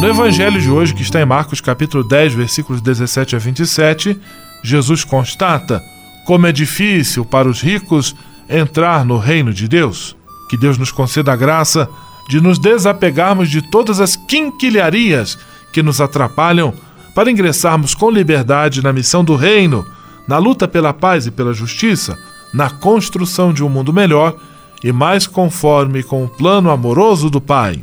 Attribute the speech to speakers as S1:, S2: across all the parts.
S1: No Evangelho de hoje, que está em Marcos capítulo 10, versículos 17 a 27, Jesus constata como é difícil para os ricos entrar no reino de Deus. Que Deus nos conceda a graça de nos desapegarmos de todas as quinquilharias que nos atrapalham para ingressarmos com liberdade na missão do reino, na luta pela paz e pela justiça, na construção de um mundo melhor e mais conforme com o plano amoroso do Pai.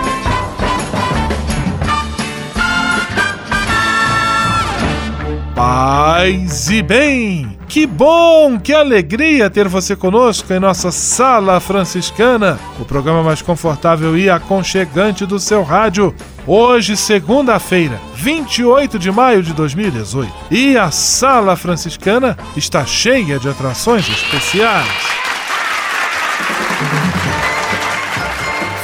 S1: Paz e bem! Que bom, que alegria ter você conosco em nossa Sala Franciscana, o programa mais confortável e aconchegante do seu rádio. Hoje, segunda-feira, 28 de maio de 2018. E a Sala Franciscana está cheia de atrações especiais.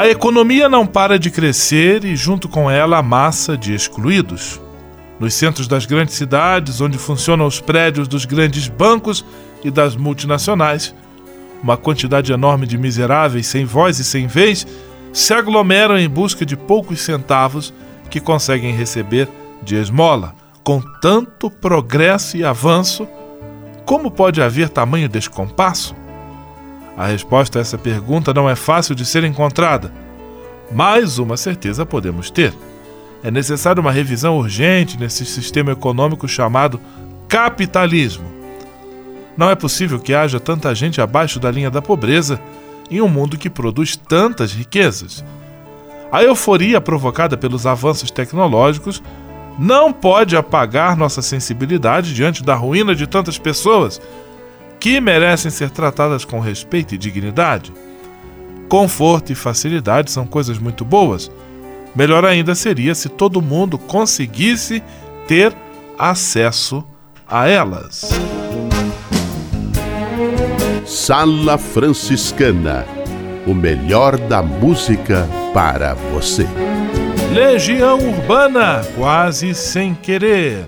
S1: A economia não para de crescer e, junto com ela, a massa de excluídos. Nos centros das grandes cidades, onde funcionam os prédios dos grandes bancos e das multinacionais, uma quantidade enorme de miseráveis sem voz e sem vez se aglomeram em busca de poucos centavos que conseguem receber de esmola. Com tanto progresso e avanço, como pode haver tamanho descompasso? A resposta a essa pergunta não é fácil de ser encontrada, mas uma certeza podemos ter. É necessária uma revisão urgente nesse sistema econômico chamado capitalismo. Não é possível que haja tanta gente abaixo da linha da pobreza em um mundo que produz tantas riquezas. A euforia provocada pelos avanços tecnológicos não pode apagar nossa sensibilidade diante da ruína de tantas pessoas que merecem ser tratadas com respeito e dignidade. Conforto e facilidade são coisas muito boas. Melhor ainda seria se todo mundo conseguisse ter acesso a elas.
S2: Sala Franciscana o melhor da música para você.
S1: Legião Urbana, quase sem querer.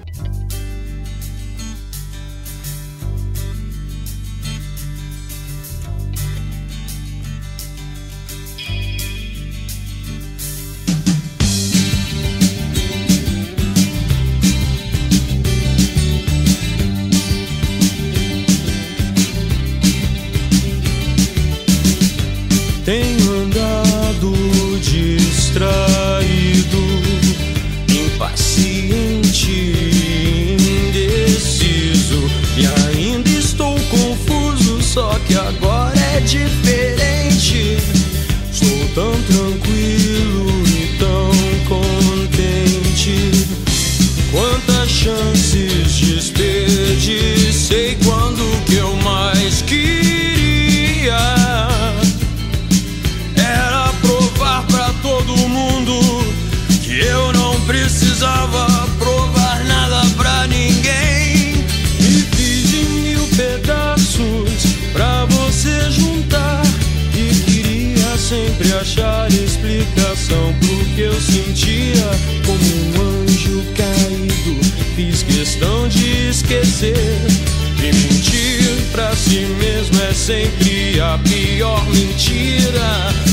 S3: sempre a pior mentira.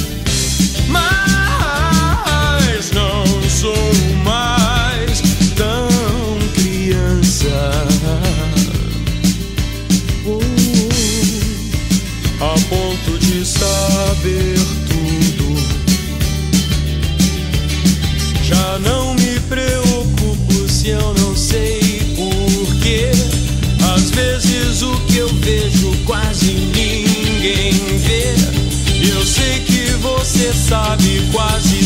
S3: sabe quase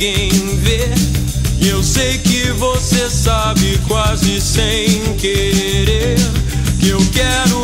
S3: ninguém vê. E eu sei que você sabe quase sem querer que eu quero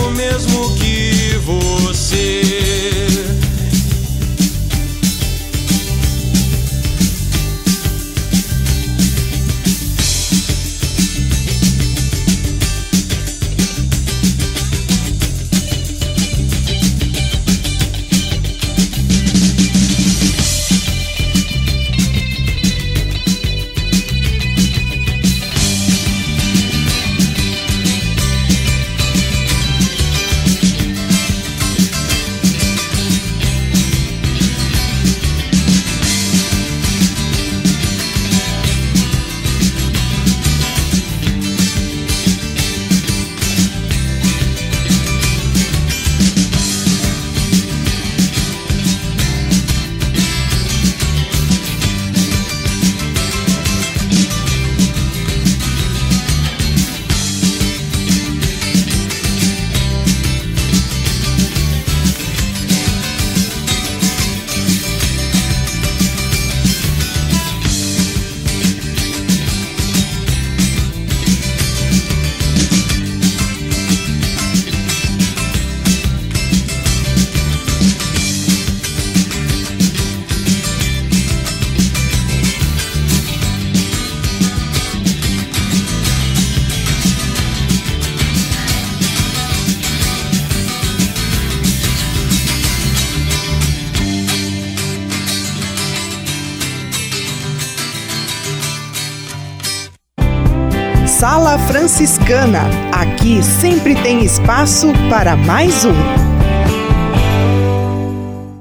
S4: Franciscana. Aqui sempre tem espaço para mais um.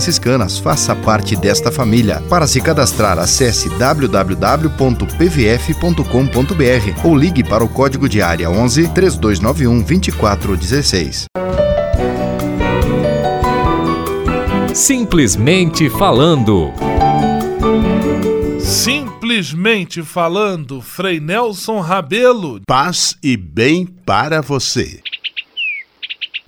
S5: franciscanas. Faça parte desta família. Para se cadastrar, acesse www.pvf.com.br ou ligue para o código de área 11 3291 2416.
S6: Simplesmente falando.
S1: Simplesmente falando, Frei Nelson Rabelo.
S2: Paz e bem para você.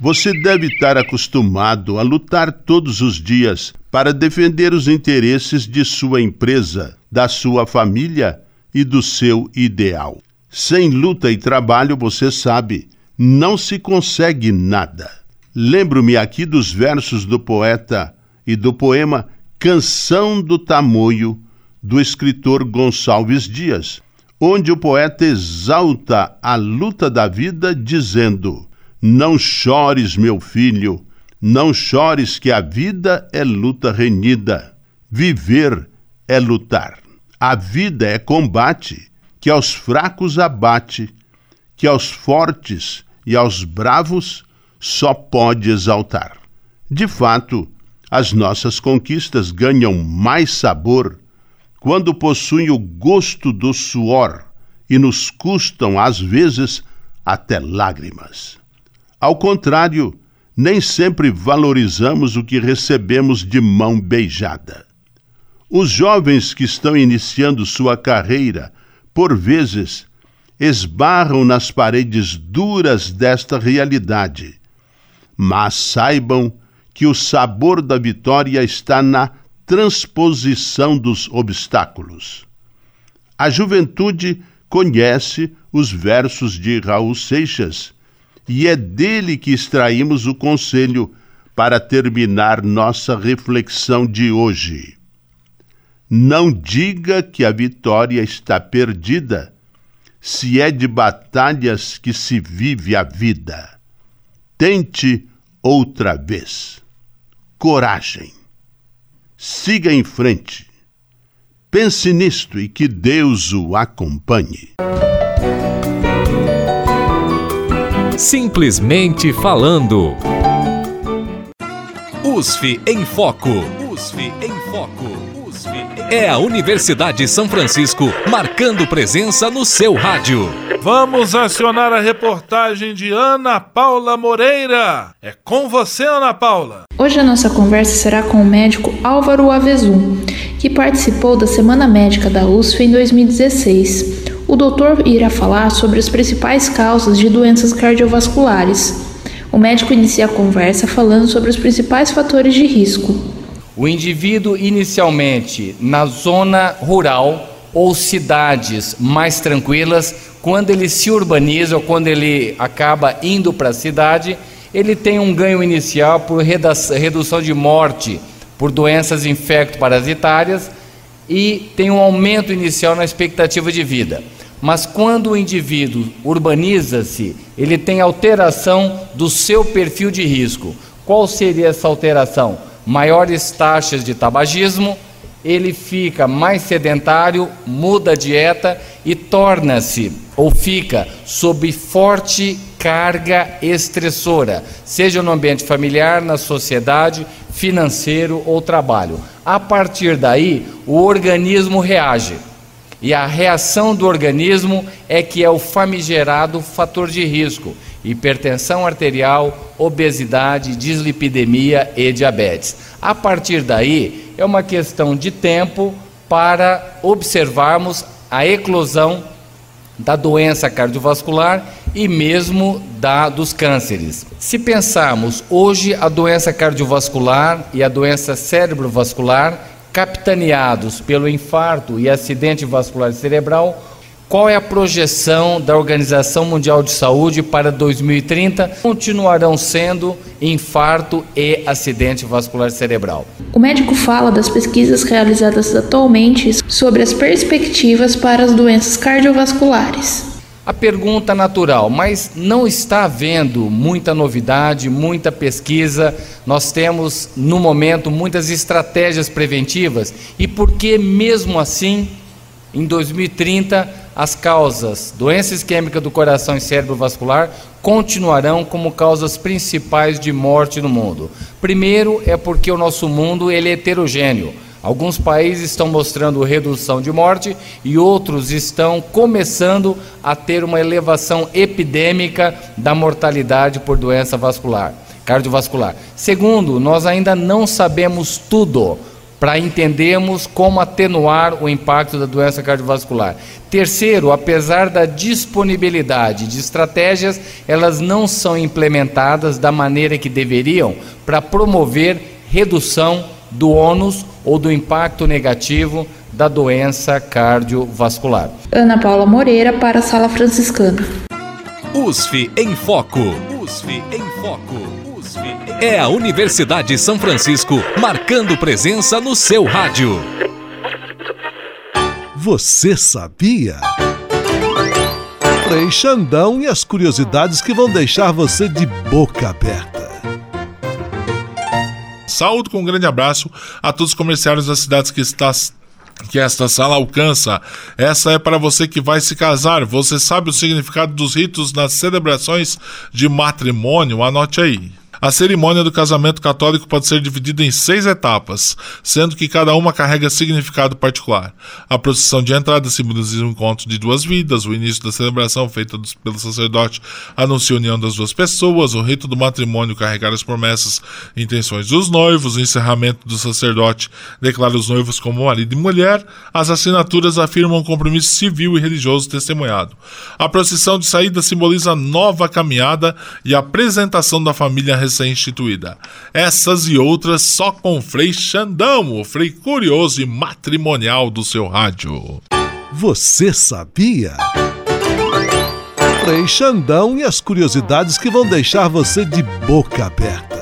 S2: Você deve estar acostumado a lutar todos os dias para defender os interesses de sua empresa, da sua família e do seu ideal. Sem luta e trabalho, você sabe, não se consegue nada. Lembro-me aqui dos versos do poeta e do poema Canção do Tamoio, do escritor Gonçalves Dias, onde o poeta exalta a luta da vida, dizendo não chores, meu filho, não chores, que a vida é luta renhida. Viver é lutar. A vida é combate, que aos fracos abate, que aos fortes e aos bravos só pode exaltar. De fato, as nossas conquistas ganham mais sabor quando possuem o gosto do suor e nos custam, às vezes, até lágrimas. Ao contrário, nem sempre valorizamos o que recebemos de mão beijada. Os jovens que estão iniciando sua carreira, por vezes, esbarram nas paredes duras desta realidade. Mas saibam que o sabor da vitória está na transposição dos obstáculos. A juventude conhece os versos de Raul Seixas e é dele que extraímos o conselho para terminar nossa reflexão de hoje. Não diga que a vitória está perdida, se é de batalhas que se vive a vida. Tente outra vez. Coragem. Siga em frente. Pense nisto e que Deus o acompanhe.
S6: Simplesmente falando. USF em Foco. USF em Foco. USF em... É a Universidade de São Francisco marcando presença no seu rádio.
S7: Vamos acionar a reportagem de Ana Paula Moreira. É com você, Ana Paula.
S8: Hoje a nossa conversa será com o médico Álvaro Avezum, que participou da Semana Médica da USF em 2016. O doutor irá falar sobre as principais causas de doenças cardiovasculares. O médico inicia a conversa falando sobre os principais fatores de risco.
S9: O indivíduo, inicialmente na zona rural ou cidades mais tranquilas, quando ele se urbaniza ou quando ele acaba indo para a cidade, ele tem um ganho inicial por redução de morte por doenças infecto-parasitárias e tem um aumento inicial na expectativa de vida. Mas quando o indivíduo urbaniza-se, ele tem alteração do seu perfil de risco. Qual seria essa alteração? Maiores taxas de tabagismo, ele fica mais sedentário, muda a dieta e torna-se ou fica sob forte carga estressora, seja no ambiente familiar, na sociedade, financeiro ou trabalho. A partir daí, o organismo reage. E a reação do organismo é que é o famigerado fator de risco: hipertensão arterial, obesidade, dislipidemia e diabetes. A partir daí, é uma questão de tempo para observarmos a eclosão da doença cardiovascular e mesmo da dos cânceres. Se pensarmos hoje a doença cardiovascular e a doença cerebrovascular capitaneados pelo infarto e acidente vascular cerebral, qual é a projeção da Organização Mundial de Saúde para 2030? Continuarão sendo infarto e acidente vascular cerebral.
S8: O médico fala das pesquisas realizadas atualmente sobre as perspectivas para as doenças cardiovasculares.
S9: A pergunta natural, mas não está havendo muita novidade, muita pesquisa. Nós temos no momento muitas estratégias preventivas e por que mesmo assim, em 2030, as causas doença isquêmica do coração e cérebro vascular continuarão como causas principais de morte no mundo. Primeiro é porque o nosso mundo ele é heterogêneo. Alguns países estão mostrando redução de morte e outros estão começando a ter uma elevação epidêmica da mortalidade por doença vascular, cardiovascular. Segundo, nós ainda não sabemos tudo para entendermos como atenuar o impacto da doença cardiovascular. Terceiro, apesar da disponibilidade de estratégias, elas não são implementadas da maneira que deveriam para promover redução do ônus ou do impacto negativo da doença cardiovascular.
S8: Ana Paula Moreira para a Sala Franciscana.
S6: USF em Foco. USF em Foco. É a Universidade de São Francisco marcando presença no seu rádio.
S10: Você sabia? Frei Xandão e as curiosidades que vão deixar você de boca aberta.
S7: Saúde com um grande abraço a todos os comerciários das cidades que está que esta sala alcança. Essa é para você que vai se casar. Você sabe o significado dos ritos nas celebrações de matrimônio? Anote aí. A cerimônia do casamento católico pode ser dividida em seis etapas, sendo que cada uma carrega significado particular. A procissão de entrada simboliza o encontro de duas vidas, o início da celebração feita pelo sacerdote anuncia a união das duas pessoas, o rito do matrimônio carregar as promessas e intenções dos noivos, o encerramento do sacerdote declara os noivos como marido e mulher, as assinaturas afirmam um compromisso civil e religioso testemunhado. A procissão de saída simboliza a nova caminhada e a apresentação da família recém-instituída. Essas e outras só com Frei Xandão, o Frei curioso e matrimonial do seu rádio. Você sabia? Frei Xandão e as curiosidades que vão deixar você de boca aberta.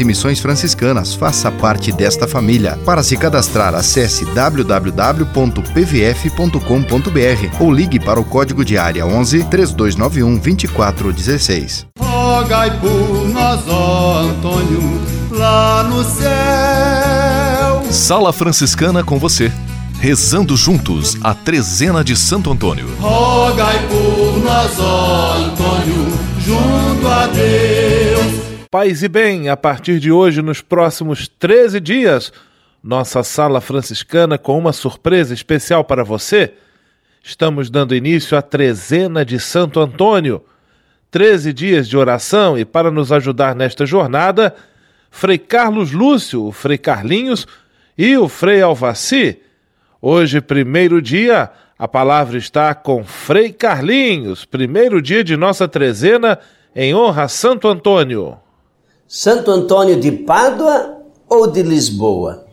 S5: e Missões Franciscanas, faça parte desta família. Para se cadastrar, acesse www.pvf.com.br ou ligue para o código de área 11 3291 2416.
S11: Rogai por nós, ó Antônio, lá no céu.
S12: Sala Franciscana com você rezando juntos a trezena de Santo Antônio.
S11: Rogai por nós, ó Antônio, junto a Deus.
S1: Paz e bem, a partir de hoje, nos próximos 13 dias, nossa sala franciscana com uma surpresa especial para você. Estamos dando início à trezena de Santo Antônio. 13 dias de oração e para nos ajudar nesta jornada, Frei Carlos Lúcio, o Frei Carlinhos e o Frei Alvaci. Hoje, primeiro dia, a palavra está com Frei Carlinhos, primeiro dia de nossa trezena em honra a Santo Antônio.
S13: Santo Antônio de Pádua ou de Lisboa?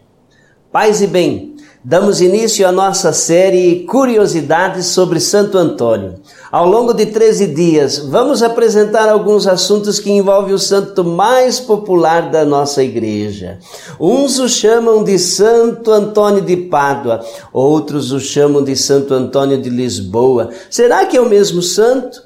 S13: Paz e bem, damos início à nossa série Curiosidades sobre Santo Antônio. Ao longo de 13 dias, vamos apresentar alguns assuntos que envolvem o santo mais popular da nossa igreja. Uns o chamam de Santo Antônio de Pádua, outros o chamam de Santo Antônio de Lisboa. Será que é o mesmo santo?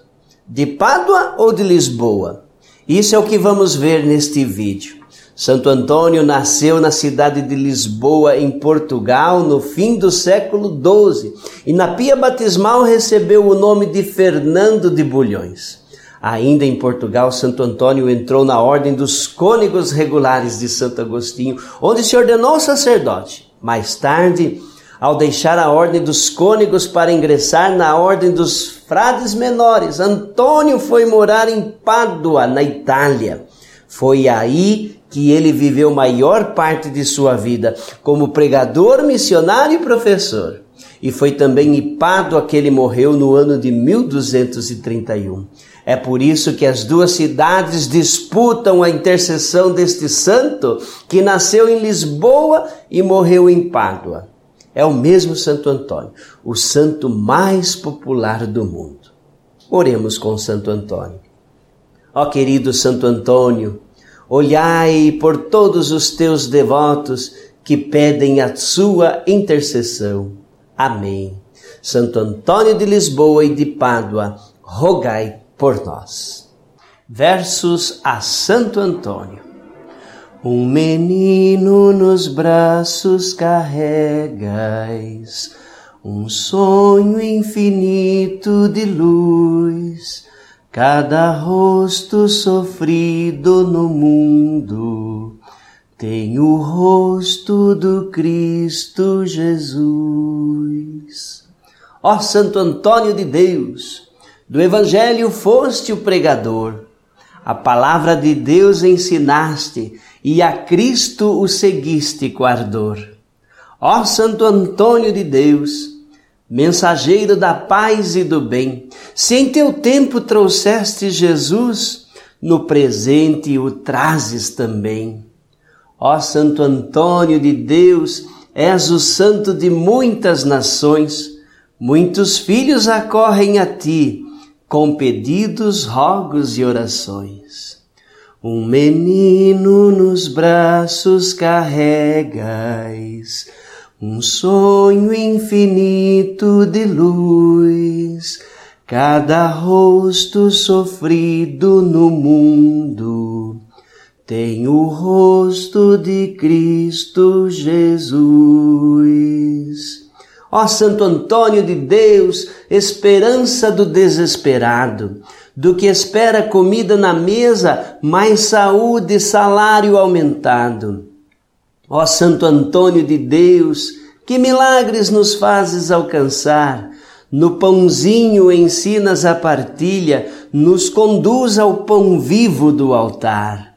S13: De Pádua ou de Lisboa? Isso é o que vamos ver neste vídeo. Santo Antônio nasceu na cidade de Lisboa, em Portugal, no fim do século XII, e na pia batismal recebeu o nome de Fernando de Bulhões. Ainda em Portugal, Santo Antônio entrou na ordem dos cônegos regulares de Santo Agostinho, onde se ordenou sacerdote. Mais tarde, ao deixar a ordem dos cônegos para ingressar na ordem dos frades menores, Antônio foi morar em Pádua, na Itália. Foi aí que ele viveu maior parte de sua vida como pregador, missionário e professor. E foi também em Pádua que ele morreu no ano de 1231. É por isso que as duas cidades disputam a intercessão deste santo que nasceu em Lisboa e morreu em Pádua. É o mesmo Santo Antônio, o santo mais popular do mundo. Oremos com Santo Antônio. Ó querido Santo Antônio, olhai por todos os teus devotos que pedem a sua intercessão. Amém. Santo Antônio de Lisboa e de Pádua, rogai por nós. Versos a Santo Antônio. Um menino nos braços carregais, um sonho infinito de luz Cada rosto sofrido no mundo tem o rosto do Cristo Jesus. Ó Santo Antônio de Deus, do Evangelho foste o pregador, a palavra de Deus ensinaste e a Cristo o seguiste com ardor. Ó Santo Antônio de Deus, mensageiro da paz e do bem, se em teu tempo trouxeste Jesus, no presente o trazes também. Ó Santo Antônio de Deus, és o santo de muitas nações, muitos filhos acorrem a ti, com pedidos, rogos e orações. Um menino nos braços carregas, um sonho infinito de luz, cada rosto sofrido no mundo tem o rosto de Cristo Jesus. Ó Santo Antônio de Deus, esperança do desesperado, do que espera comida na mesa, mais saúde e salário aumentado Ó Santo Antônio de Deus, que milagres nos fazes alcançar. No pãozinho ensinas a partilha, nos conduz ao pão vivo do altar.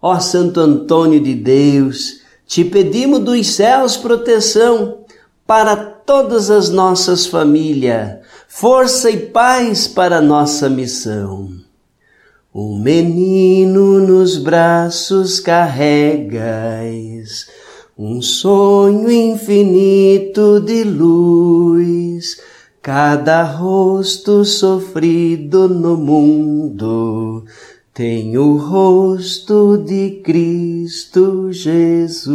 S13: Ó Santo Antônio de Deus, te pedimos dos céus proteção para todas as nossas famílias, força e paz para nossa missão. O menino nos braços carregas, um sonho infinito de luz, cada rosto sofrido no mundo tem o rosto de Cristo Jesus.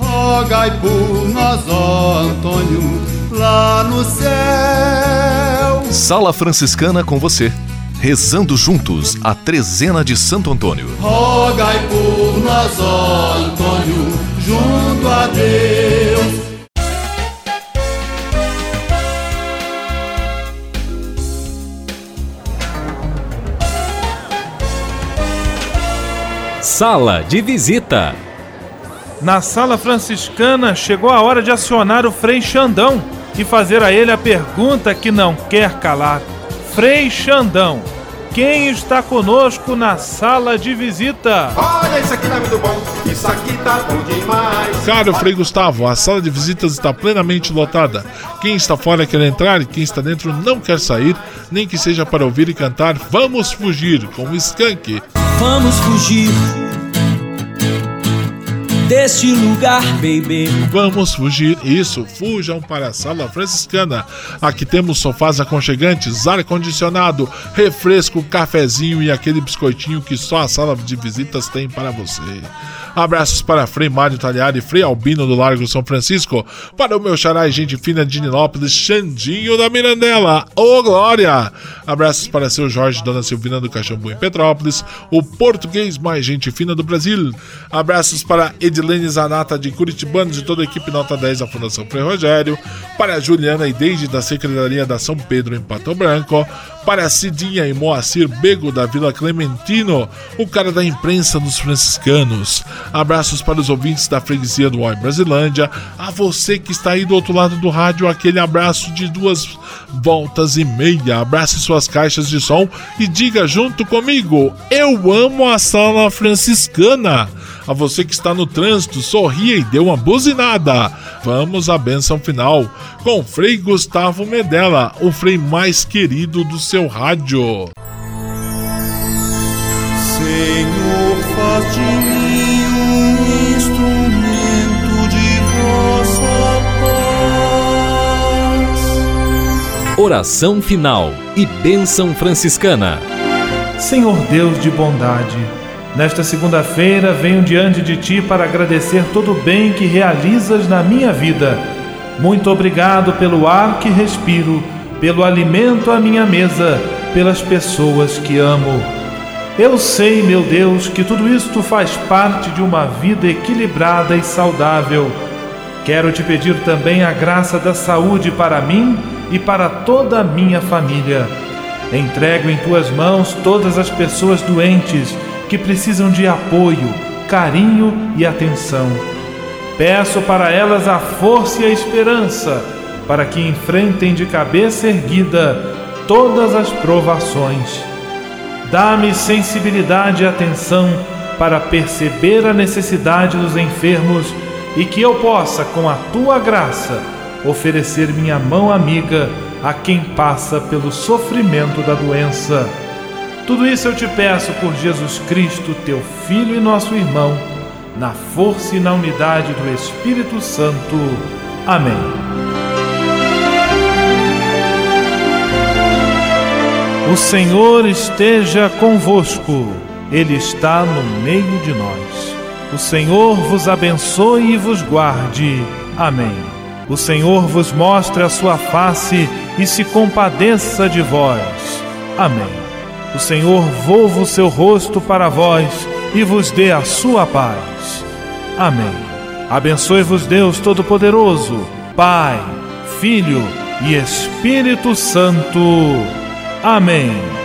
S11: Rogai por nós, ó Antônio, lá no céu.
S12: Sala Franciscana com você, rezando juntos a trezena de Santo Antônio.
S11: Rogai por nós, ó Antônio, junto a Deus
S6: Sala de visita.
S1: Na sala franciscana chegou a hora de acionar o Frei Xandão e fazer a ele a pergunta que não quer calar. Frei Xandão, quem está conosco na sala de visita?
S14: Olha, isso aqui tá muito bom, isso aqui tá bom demais.
S1: Caro Frei Gustavo, a sala de visitas está plenamente lotada. Quem está fora quer entrar e quem está dentro não quer sair, nem que seja para ouvir e cantar Vamos Fugir com o Skank.
S15: Vamos fugir deste lugar, baby.
S1: Vamos fugir, isso, fujam para a sala franciscana. Aqui temos sofás aconchegantes, ar-condicionado, refresco, cafezinho e aquele biscoitinho que só a sala de visitas tem para você. Abraços para Frei Mário Talhari, Frei Albino do Largo São Francisco, para o meu xará e gente fina de Ninópolis, Xandinho da Mirandela, ô Glória! Abraços para seu Jorge, Dona Silvina do Caxambu em Petrópolis, o português mais gente fina do Brasil. Abraços para Edilene Zanata de Curitibanos e toda a equipe Nota 10 da Fundação Frei Rogério, para Juliana e Deide da Secretaria da São Pedro em Pato Branco, para Cidinha e Moacir Bego da Vila Clementino, o cara da imprensa dos franciscanos. Abraços para os ouvintes da freguesia do Oi Brasilândia. A você que está aí do outro lado do rádio, aquele abraço de duas voltas e meia. Abrace suas caixas de som e diga junto comigo: Eu amo a sala franciscana. A você que está no trânsito, sorria e dê uma buzinada. Vamos à benção final com Frei Gustavo Medella, o frei mais querido do seu rádio.
S11: Senhor, faz de mim um instrumento de vossa paz.
S6: Oração final e bênção franciscana.
S1: Senhor Deus de bondade, nesta segunda-feira venho diante de Ti para agradecer todo o bem que realizas na minha vida. Muito obrigado pelo ar que respiro, pelo alimento à minha mesa, pelas pessoas que amo. Eu sei, meu Deus, que tudo isto faz parte de uma vida equilibrada e saudável. Quero te pedir também a graça da saúde para mim e para toda a minha família. Entrego em tuas mãos todas as pessoas doentes que precisam de apoio, carinho e atenção. Peço para elas a força e a esperança para que enfrentem de cabeça erguida todas as provações. Dá-me sensibilidade e atenção para perceber a necessidade dos enfermos e que eu possa, com a tua graça, oferecer minha mão amiga a quem passa pelo sofrimento da doença. Tudo isso eu te peço por Jesus Cristo, teu Filho e nosso irmão, na força e na unidade do Espírito Santo. Amém. O Senhor esteja convosco, Ele está no meio de nós. O Senhor vos abençoe e vos guarde. Amém. O Senhor vos mostre a sua face e se compadeça de vós. Amém. O Senhor volva o seu rosto para vós e vos dê a sua paz. Amém. Abençoe-vos Deus Todo-Poderoso, Pai, Filho e Espírito Santo. Amém.